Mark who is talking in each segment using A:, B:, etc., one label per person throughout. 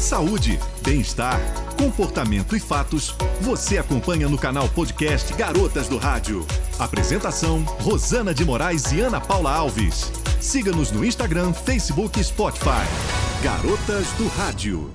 A: Saúde, bem-estar, comportamento e fatos, você acompanha no canal podcast Garotas do Rádio. Apresentação: Rosana de Moraes e Ana Paula Alves. Siga-nos no Instagram, Facebook e Spotify. Garotas do Rádio.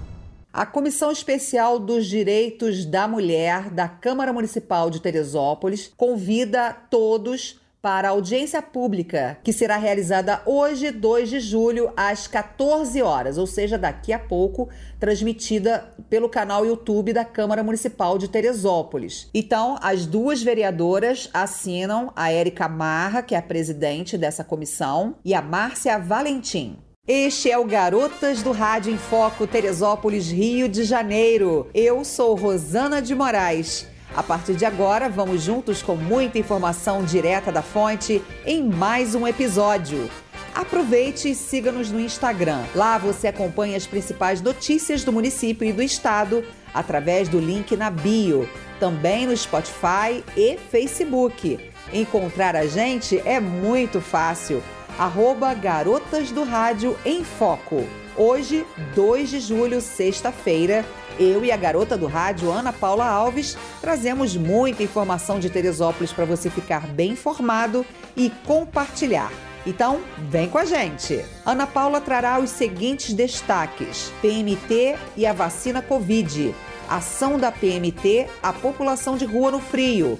B: A Comissão Especial dos Direitos da Mulher da Câmara Municipal de Teresópolis convida todos para a audiência pública, que será realizada hoje, 2 de julho, às 14 horas, ou seja, daqui a pouco, transmitida pelo canal YouTube da Câmara Municipal de Teresópolis. Então, as duas vereadoras assinam a Érica Marra, que é a presidente dessa comissão, e a Márcia Valentim. Este é o Garotas do Rádio em Foco Teresópolis, Rio de Janeiro. Eu sou Rosana de Moraes. A partir de agora, vamos juntos com muita informação direta da fonte em mais um episódio. Aproveite e siga-nos no Instagram. Lá você acompanha as principais notícias do município e do estado através do link na bio. Também no Spotify e Facebook. Encontrar a gente é muito fácil. Arroba Garotas do Rádio em Foco. Hoje, 2 de julho, sexta-feira, eu e a garota do rádio, Ana Paula Alves, trazemos muita informação de Teresópolis para você ficar bem informado e compartilhar. Então, vem com a gente. Ana Paula trará os seguintes destaques: PMT e a vacina Covid. Ação da PMT à população de rua no frio.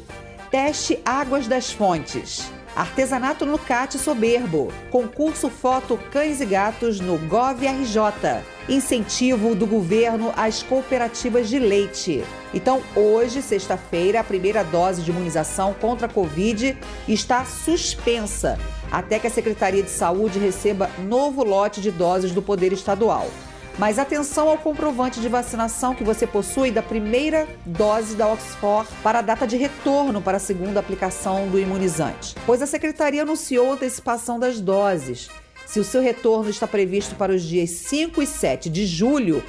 B: Teste Águas das Fontes. Artesanato no CAT Soberbo. Concurso Foto Cães e Gatos no GovRJ. Incentivo do governo às cooperativas de leite. Então, hoje, sexta-feira, a primeira dose de imunização contra a Covid está suspensa até que a Secretaria de Saúde receba novo lote de doses do Poder Estadual. Mas atenção ao comprovante de vacinação que você possui da primeira dose da Oxford para a data de retorno para a segunda aplicação do imunizante, pois a secretaria anunciou antecipação das doses. Se o seu retorno está previsto para os dias 5 e 7 de julho,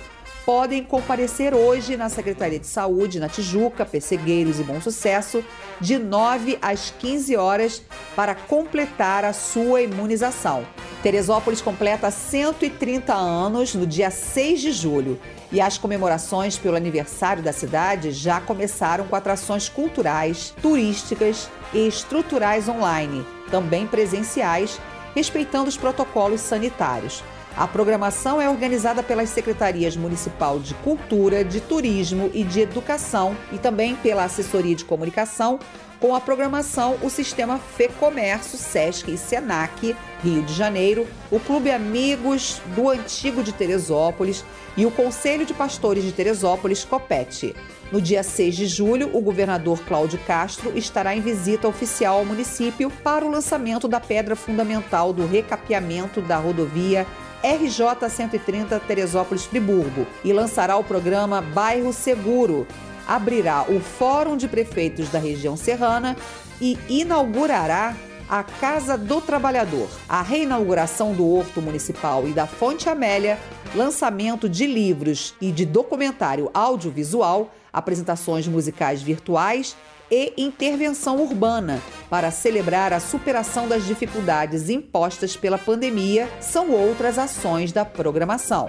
B: podem comparecer hoje na Secretaria de Saúde, na Tijuca, Pessegueiros e Bom Sucesso, de 9 às 15 horas, para completar a sua imunização. Teresópolis completa 130 anos no dia 6 de julho e as comemorações pelo aniversário da cidade já começaram com atrações culturais, turísticas e estruturais online, também presenciais, respeitando os protocolos sanitários. A programação é organizada pelas secretarias municipal de Cultura, de Turismo e de Educação e também pela assessoria de comunicação, com a programação o sistema FEComércio, SESC e SENAC, Rio de Janeiro, o Clube Amigos do Antigo de Teresópolis e o Conselho de Pastores de Teresópolis, COPET. No dia 6 de julho, o governador Cláudio Castro estará em visita oficial ao município para o lançamento da pedra fundamental do recapeamento da rodovia RJ 130 Teresópolis Friburgo e lançará o programa Bairro Seguro. Abrirá o Fórum de Prefeitos da região serrana e inaugurará a Casa do Trabalhador, a reinauguração do Horto Municipal e da Fonte Amélia, lançamento de livros e de documentário audiovisual, apresentações musicais virtuais e intervenção urbana para celebrar a superação das dificuldades impostas pela pandemia são outras ações da programação.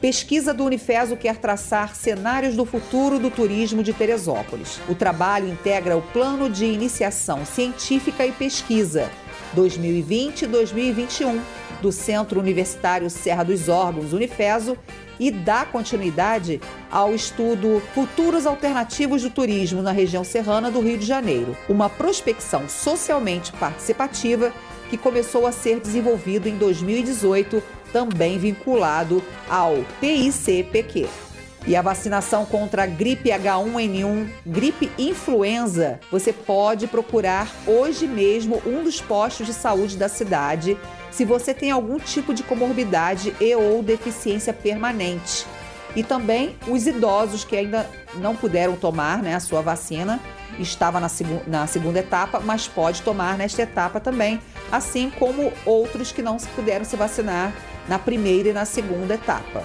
B: Pesquisa do Unifeso quer traçar cenários do futuro do turismo de Teresópolis. O trabalho integra o Plano de Iniciação Científica e Pesquisa 2020-2021 do Centro Universitário Serra dos Órgãos Unifeso e dá continuidade ao estudo Futuros Alternativos do Turismo na região serrana do Rio de Janeiro, uma prospecção socialmente participativa que começou a ser desenvolvido em 2018, também vinculado ao PICPQ. E a vacinação contra a gripe H1N1, gripe influenza, você pode procurar hoje mesmo um dos postos de saúde da cidade se você tem algum tipo de comorbidade e ou deficiência permanente. E também os idosos que ainda não puderam tomar né, a sua vacina, estava na, seg na segunda etapa, mas pode tomar nesta etapa também, assim como outros que não puderam se vacinar na primeira e na segunda etapa.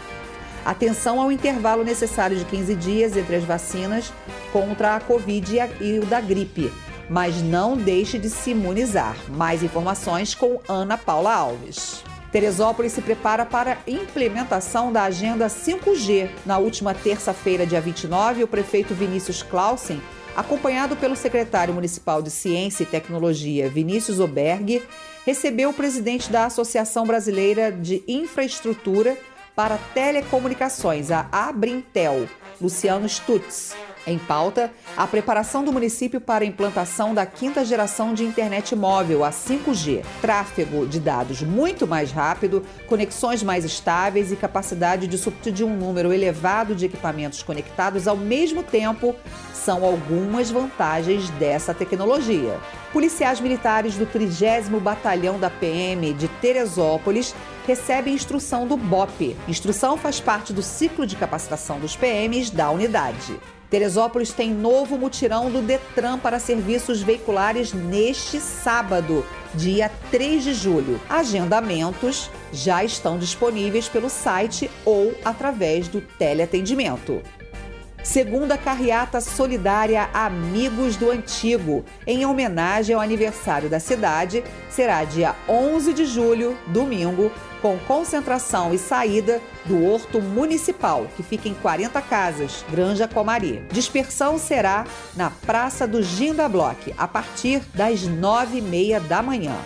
B: Atenção ao intervalo necessário de 15 dias entre as vacinas contra a Covid e o da gripe mas não deixe de se imunizar. Mais informações com Ana Paula Alves. Teresópolis se prepara para a implementação da agenda 5G. Na última terça-feira, dia 29, o prefeito Vinícius Clausen, acompanhado pelo secretário municipal de Ciência e Tecnologia, Vinícius Oberg, recebeu o presidente da Associação Brasileira de Infraestrutura para Telecomunicações, a Abrintel, Luciano Stutz. Em pauta, a preparação do município para a implantação da quinta geração de internet móvel, a 5G. Tráfego de dados muito mais rápido, conexões mais estáveis e capacidade de substituir um número elevado de equipamentos conectados ao mesmo tempo são algumas vantagens dessa tecnologia. Policiais militares do 30 Batalhão da PM de Teresópolis recebem instrução do BOP. Instrução faz parte do ciclo de capacitação dos PMs da unidade. Teresópolis tem novo mutirão do Detran para serviços veiculares neste sábado, dia 3 de julho. Agendamentos já estão disponíveis pelo site ou através do teleatendimento. Segunda carreata solidária Amigos do Antigo, em homenagem ao aniversário da cidade, será dia 11 de julho, domingo, com concentração e saída do Horto Municipal, que fica em 40 casas, Granja Comari. Dispersão será na Praça do Ginda Block, a partir das nove e meia da manhã.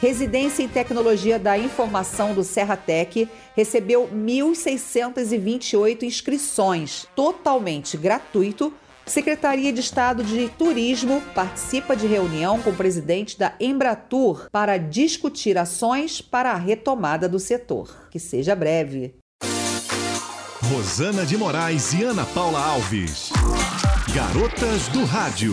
B: Residência em Tecnologia da Informação do Serratec recebeu 1.628 inscrições, totalmente gratuito. Secretaria de Estado de Turismo participa de reunião com o presidente da Embratur para discutir ações para a retomada do setor. Que seja breve.
A: Rosana de Moraes e Ana Paula Alves. Garotas do Rádio.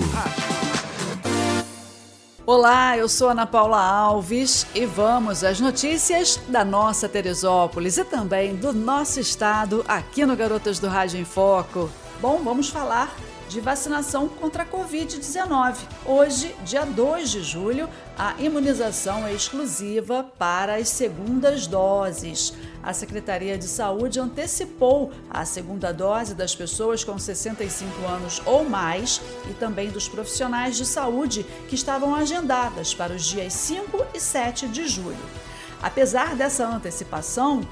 C: Olá, eu sou Ana Paula Alves e vamos às notícias da nossa Teresópolis e também do nosso estado aqui no Garotas do Rádio em Foco. Bom, vamos falar de vacinação contra a Covid-19. Hoje, dia 2 de julho, a imunização é exclusiva para as segundas doses. A Secretaria de Saúde antecipou a segunda dose das pessoas com 65 anos ou mais e também dos profissionais de saúde que estavam agendadas para os dias 5 e 7 de julho. Apesar dessa antecipação,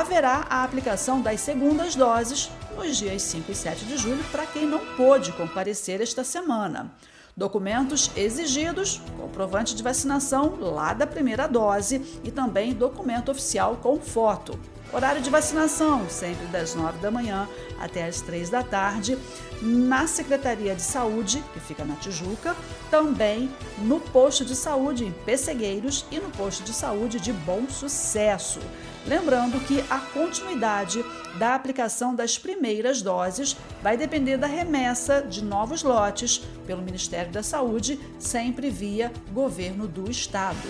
C: haverá a aplicação das segundas doses nos dias 5 e 7 de julho para quem não pôde comparecer esta semana. Documentos exigidos, comprovante de vacinação lá da primeira dose e também documento oficial com foto. Horário de vacinação, sempre das 9 da manhã até as 3 da tarde, na Secretaria de Saúde, que fica na Tijuca, também no posto de saúde em Pessegueiros e no posto de saúde de Bom Sucesso. Lembrando que a continuidade da aplicação das primeiras doses vai depender da remessa de novos lotes pelo Ministério da Saúde, sempre via governo do estado.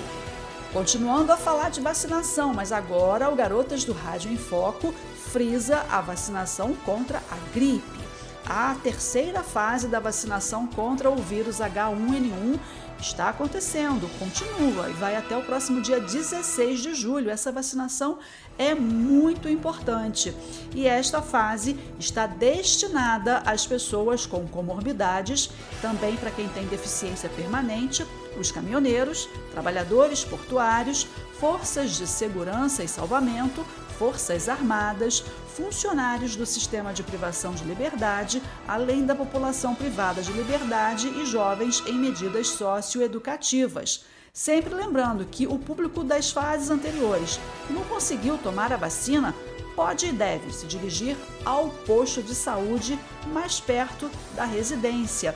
C: Continuando a falar de vacinação, mas agora o Garotas do Rádio em Foco frisa a vacinação contra a gripe. A terceira fase da vacinação contra o vírus H1N1 está acontecendo, continua e vai até o próximo dia 16 de julho. Essa vacinação é muito importante e esta fase está destinada às pessoas com comorbidades, também para quem tem deficiência permanente, os caminhoneiros, trabalhadores portuários, forças de segurança e salvamento, forças armadas, funcionários do sistema de privação de liberdade, além da população privada de liberdade e jovens em medidas socioeducativas. Sempre lembrando que o público das fases anteriores não conseguiu tomar a vacina pode e deve se dirigir ao posto de saúde mais perto da residência,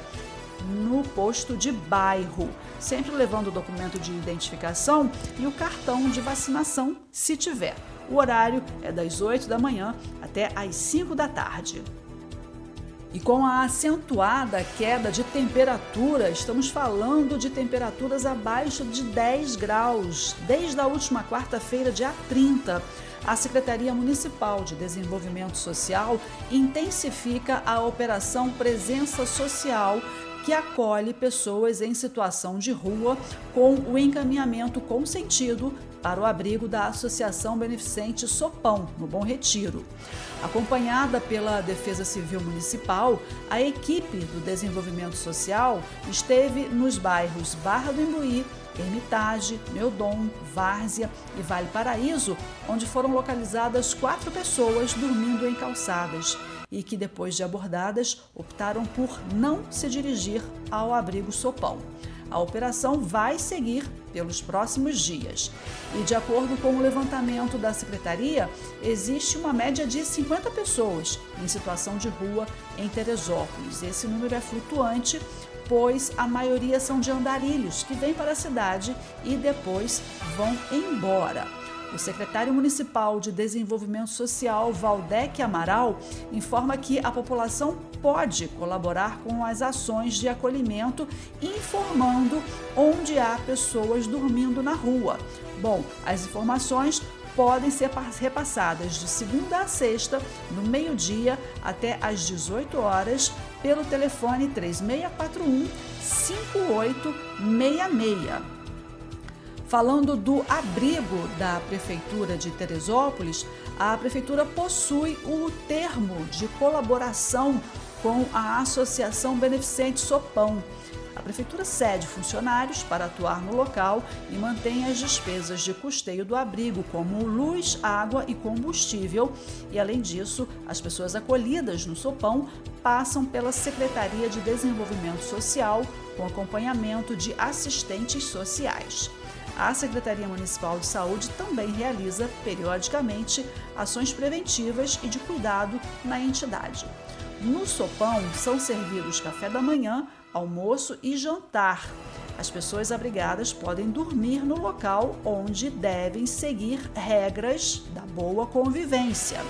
C: no posto de bairro, sempre levando o documento de identificação e o cartão de vacinação, se tiver. O horário é das 8 da manhã até às 5 da tarde. E com a acentuada queda de temperatura, estamos falando de temperaturas abaixo de 10 graus desde a última quarta-feira, dia 30. A Secretaria Municipal de Desenvolvimento Social intensifica a operação Presença Social que acolhe pessoas em situação de rua com o encaminhamento consentido para o abrigo da Associação Beneficente Sopão, no Bom Retiro. Acompanhada pela Defesa Civil Municipal, a equipe do Desenvolvimento Social esteve nos bairros Barra do Imbuí, Hermitage, Meudon, Várzea e Vale Paraíso, onde foram localizadas quatro pessoas dormindo em calçadas e que, depois de abordadas, optaram por não se dirigir ao abrigo Sopão. A operação vai seguir pelos próximos dias. E, de acordo com o levantamento da secretaria, existe uma média de 50 pessoas em situação de rua em Teresópolis. Esse número é flutuante, pois a maioria são de andarilhos que vêm para a cidade e depois vão embora. O secretário municipal de Desenvolvimento Social, Valdec Amaral, informa que a população pode colaborar com as ações de acolhimento, informando onde há pessoas dormindo na rua. Bom, as informações podem ser repassadas de segunda a sexta, no meio-dia até às 18 horas, pelo telefone 3641 5866. Falando do abrigo da Prefeitura de Teresópolis, a Prefeitura possui o termo de colaboração com a Associação Beneficente Sopão. A Prefeitura cede funcionários para atuar no local e mantém as despesas de custeio do abrigo, como luz, água e combustível. E, além disso, as pessoas acolhidas no Sopão passam pela Secretaria de Desenvolvimento Social com acompanhamento de assistentes sociais. A Secretaria Municipal de Saúde também realiza, periodicamente, ações preventivas e de cuidado na entidade. No sopão são servidos café da manhã, almoço e jantar. As pessoas abrigadas podem dormir no local onde devem seguir regras da boa convivência.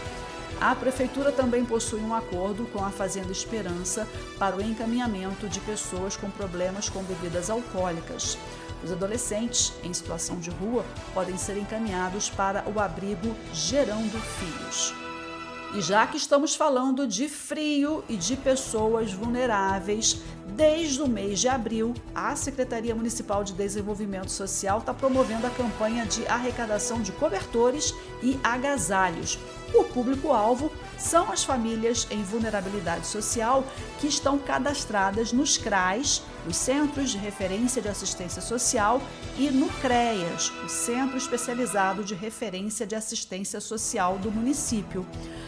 C: A Prefeitura também possui um acordo com a Fazenda Esperança para o encaminhamento de pessoas com problemas com bebidas alcoólicas. Os adolescentes em situação de rua podem ser encaminhados para o abrigo Gerando Filhos. E já que estamos falando de frio e de pessoas vulneráveis, desde o mês de abril, a Secretaria Municipal de Desenvolvimento Social está promovendo a campanha de arrecadação de cobertores e agasalhos. O público-alvo são as famílias em vulnerabilidade social que estão cadastradas nos CRAs, os Centros de Referência de Assistência Social, e no CREAS, o Centro Especializado de Referência de Assistência Social do município.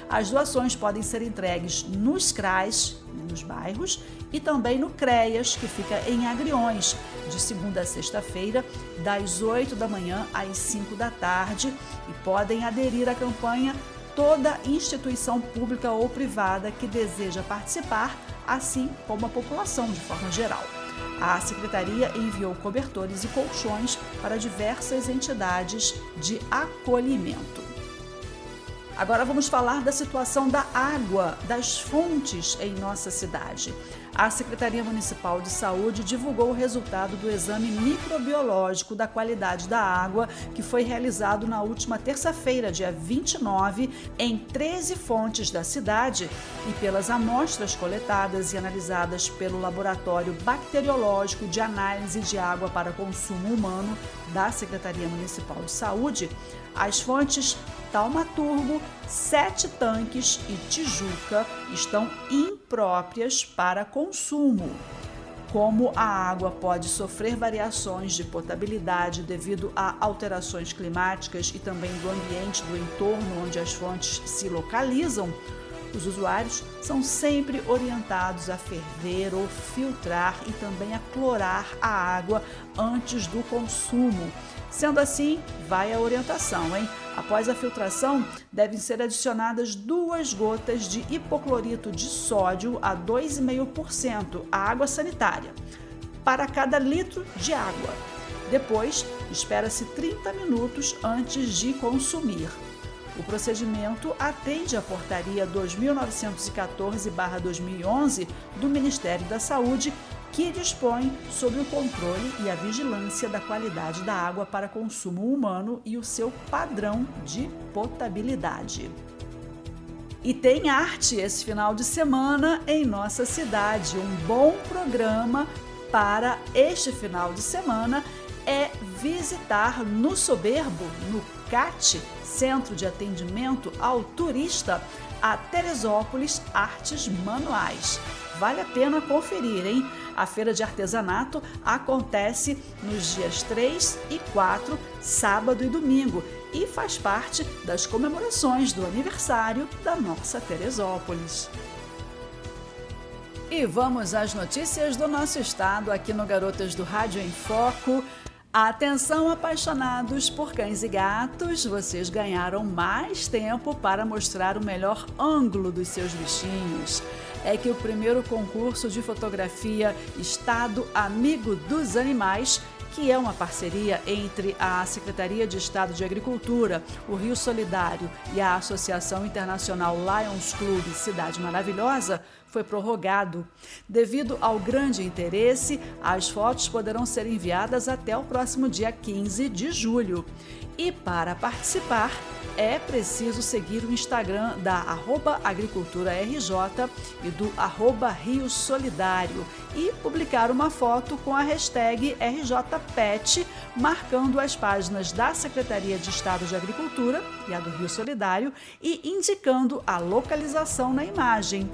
C: As doações podem ser entregues nos CRAs, nos bairros, e também no CREAS, que fica em Agriões, de segunda a sexta-feira, das 8 da manhã às 5 da tarde, e podem aderir à campanha toda instituição pública ou privada que deseja participar, assim como a população de forma geral. A secretaria enviou cobertores e colchões para diversas entidades de acolhimento. Agora vamos falar da situação da água, das fontes em nossa cidade. A Secretaria Municipal de Saúde divulgou o resultado do exame microbiológico da qualidade da água, que foi realizado na última terça-feira, dia 29, em 13 fontes da cidade. E pelas amostras coletadas e analisadas pelo Laboratório Bacteriológico de Análise de Água para Consumo Humano da Secretaria Municipal de Saúde, as fontes Taumaturgo, Sete Tanques e Tijuca estão impróprias para consumo. Como a água pode sofrer variações de potabilidade devido a alterações climáticas e também do ambiente do entorno onde as fontes se localizam, os usuários são sempre orientados a ferver ou filtrar e também a clorar a água antes do consumo. Sendo assim, vai a orientação, hein? Após a filtração, devem ser adicionadas duas gotas de hipoclorito de sódio a 2,5% à água sanitária para cada litro de água. Depois, espera-se 30 minutos antes de consumir. O procedimento atende à Portaria 2914-2011 do Ministério da Saúde que dispõe sobre o controle e a vigilância da qualidade da água para consumo humano e o seu padrão de potabilidade. E tem arte esse final de semana em nossa cidade. Um bom programa para este final de semana é visitar no Soberbo, no CAT, Centro de Atendimento ao Turista, a Teresópolis Artes Manuais. Vale a pena conferir, hein? A feira de artesanato acontece nos dias 3 e 4, sábado e domingo, e faz parte das comemorações do aniversário da nossa Teresópolis. E vamos às notícias do nosso estado aqui no Garotas do Rádio em Foco. Atenção, apaixonados por cães e gatos, vocês ganharam mais tempo para mostrar o melhor ângulo dos seus bichinhos. É que o primeiro concurso de fotografia Estado Amigo dos Animais que é uma parceria entre a Secretaria de Estado de Agricultura, o Rio Solidário e a Associação Internacional Lions Club Cidade Maravilhosa, foi prorrogado. Devido ao grande interesse, as fotos poderão ser enviadas até o próximo dia 15 de julho. E para participar, é preciso seguir o Instagram da arroba agricultura RJ e do arroba Rio Solidário e publicar uma foto com a hashtag RJPet, marcando as páginas da Secretaria de Estado de Agricultura e a do Rio Solidário e indicando a localização na imagem.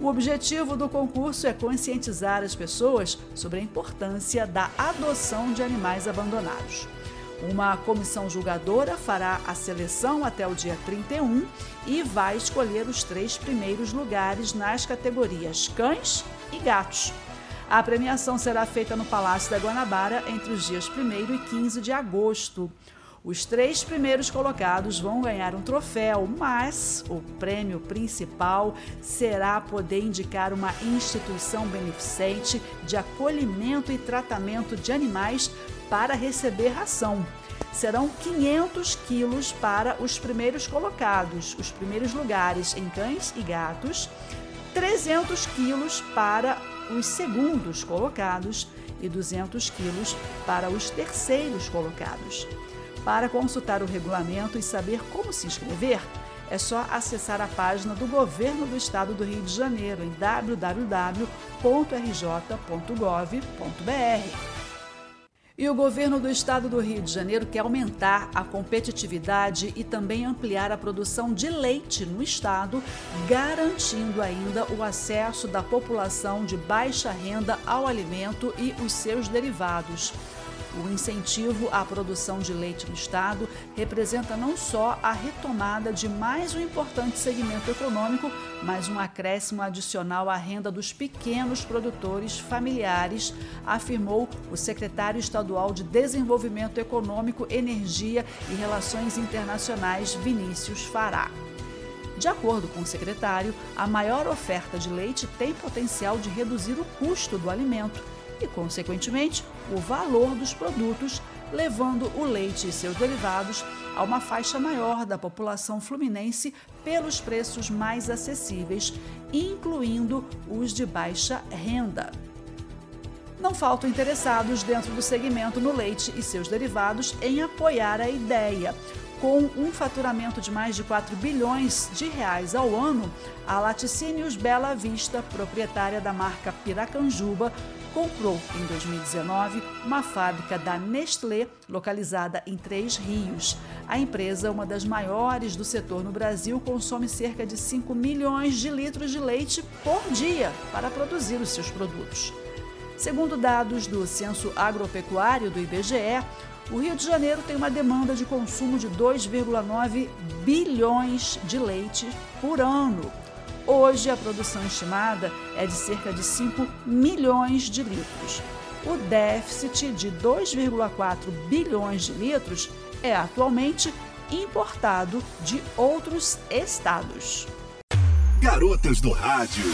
C: O objetivo do concurso é conscientizar as pessoas sobre a importância da adoção de animais abandonados. Uma comissão julgadora fará a seleção até o dia 31 e vai escolher os três primeiros lugares nas categorias cães e gatos. A premiação será feita no Palácio da Guanabara entre os dias 1 e 15 de agosto. Os três primeiros colocados vão ganhar um troféu, mas o prêmio principal será poder indicar uma instituição beneficente de acolhimento e tratamento de animais para receber ração. Serão 500 quilos para os primeiros colocados, os primeiros lugares em cães e gatos, 300 quilos para os segundos colocados e 200 quilos para os terceiros colocados. Para consultar o regulamento e saber como se inscrever, é só acessar a página do Governo do Estado do Rio de Janeiro em www.rj.gov.br. E o governo do estado do Rio de Janeiro quer aumentar a competitividade e também ampliar a produção de leite no estado, garantindo ainda o acesso da população de baixa renda ao alimento e os seus derivados. O incentivo à produção de leite no estado representa não só a retomada de mais um importante segmento econômico, mas um acréscimo adicional à renda dos pequenos produtores familiares, afirmou o secretário estadual de Desenvolvimento Econômico, Energia e Relações Internacionais, Vinícius Fará. De acordo com o secretário, a maior oferta de leite tem potencial de reduzir o custo do alimento e, consequentemente, o valor dos produtos, levando o leite e seus derivados a uma faixa maior da população fluminense pelos preços mais acessíveis, incluindo os de baixa renda. Não faltam interessados dentro do segmento no leite e seus derivados em apoiar a ideia. Com um faturamento de mais de 4 bilhões de reais ao ano, a Laticínios Bela Vista, proprietária da marca Piracanjuba, comprou em 2019 uma fábrica da Nestlé localizada em Três Rios. A empresa, uma das maiores do setor no Brasil, consome cerca de 5 milhões de litros de leite por dia para produzir os seus produtos. Segundo dados do Censo Agropecuário do IBGE, o Rio de Janeiro tem uma demanda de consumo de 2,9 bilhões de leite por ano. Hoje, a produção estimada é de cerca de 5 milhões de litros. O déficit de 2,4 bilhões de litros é atualmente importado de outros estados.
A: Garotas do Rádio.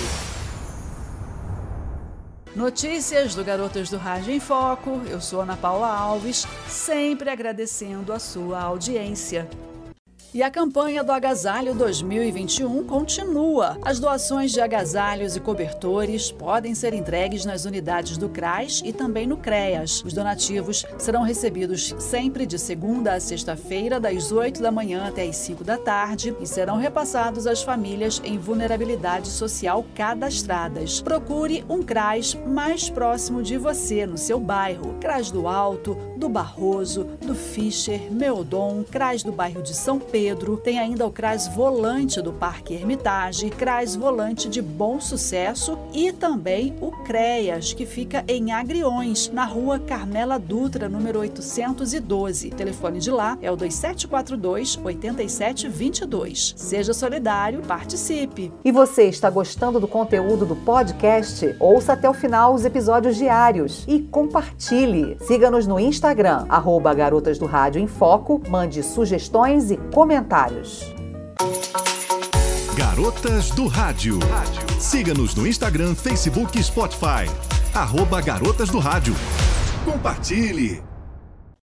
C: Notícias do Garotas do Rádio em Foco. Eu sou Ana Paula Alves, sempre agradecendo a sua audiência. E a campanha do Agasalho 2021 continua. As doações de agasalhos e cobertores podem ser entregues nas unidades do CRAS e também no CREAS. Os donativos serão recebidos sempre de segunda a sexta-feira, das 8 da manhã até as 5 da tarde, e serão repassados às famílias em vulnerabilidade social cadastradas. Procure um CRAS mais próximo de você, no seu bairro. CRAS do Alto, do Barroso, do Fischer, Meodon, CRAS do bairro de São Pedro, tem ainda o CRAS Volante do Parque Hermitage, CRAS Volante de Bom Sucesso e também o CREAS, que fica em Agriões, na rua Carmela Dutra, número 812. O telefone de lá é o 2742 8722. Seja solidário, participe.
B: E você está gostando do conteúdo do podcast? Ouça até o final os episódios diários e compartilhe. Siga-nos no Instagram, arroba Garotas do Rádio em Foco, mande sugestões e comentários.
A: Garotas do Rádio. Siga-nos no Instagram, Facebook e Spotify. Arroba Garotas do Rádio. Compartilhe!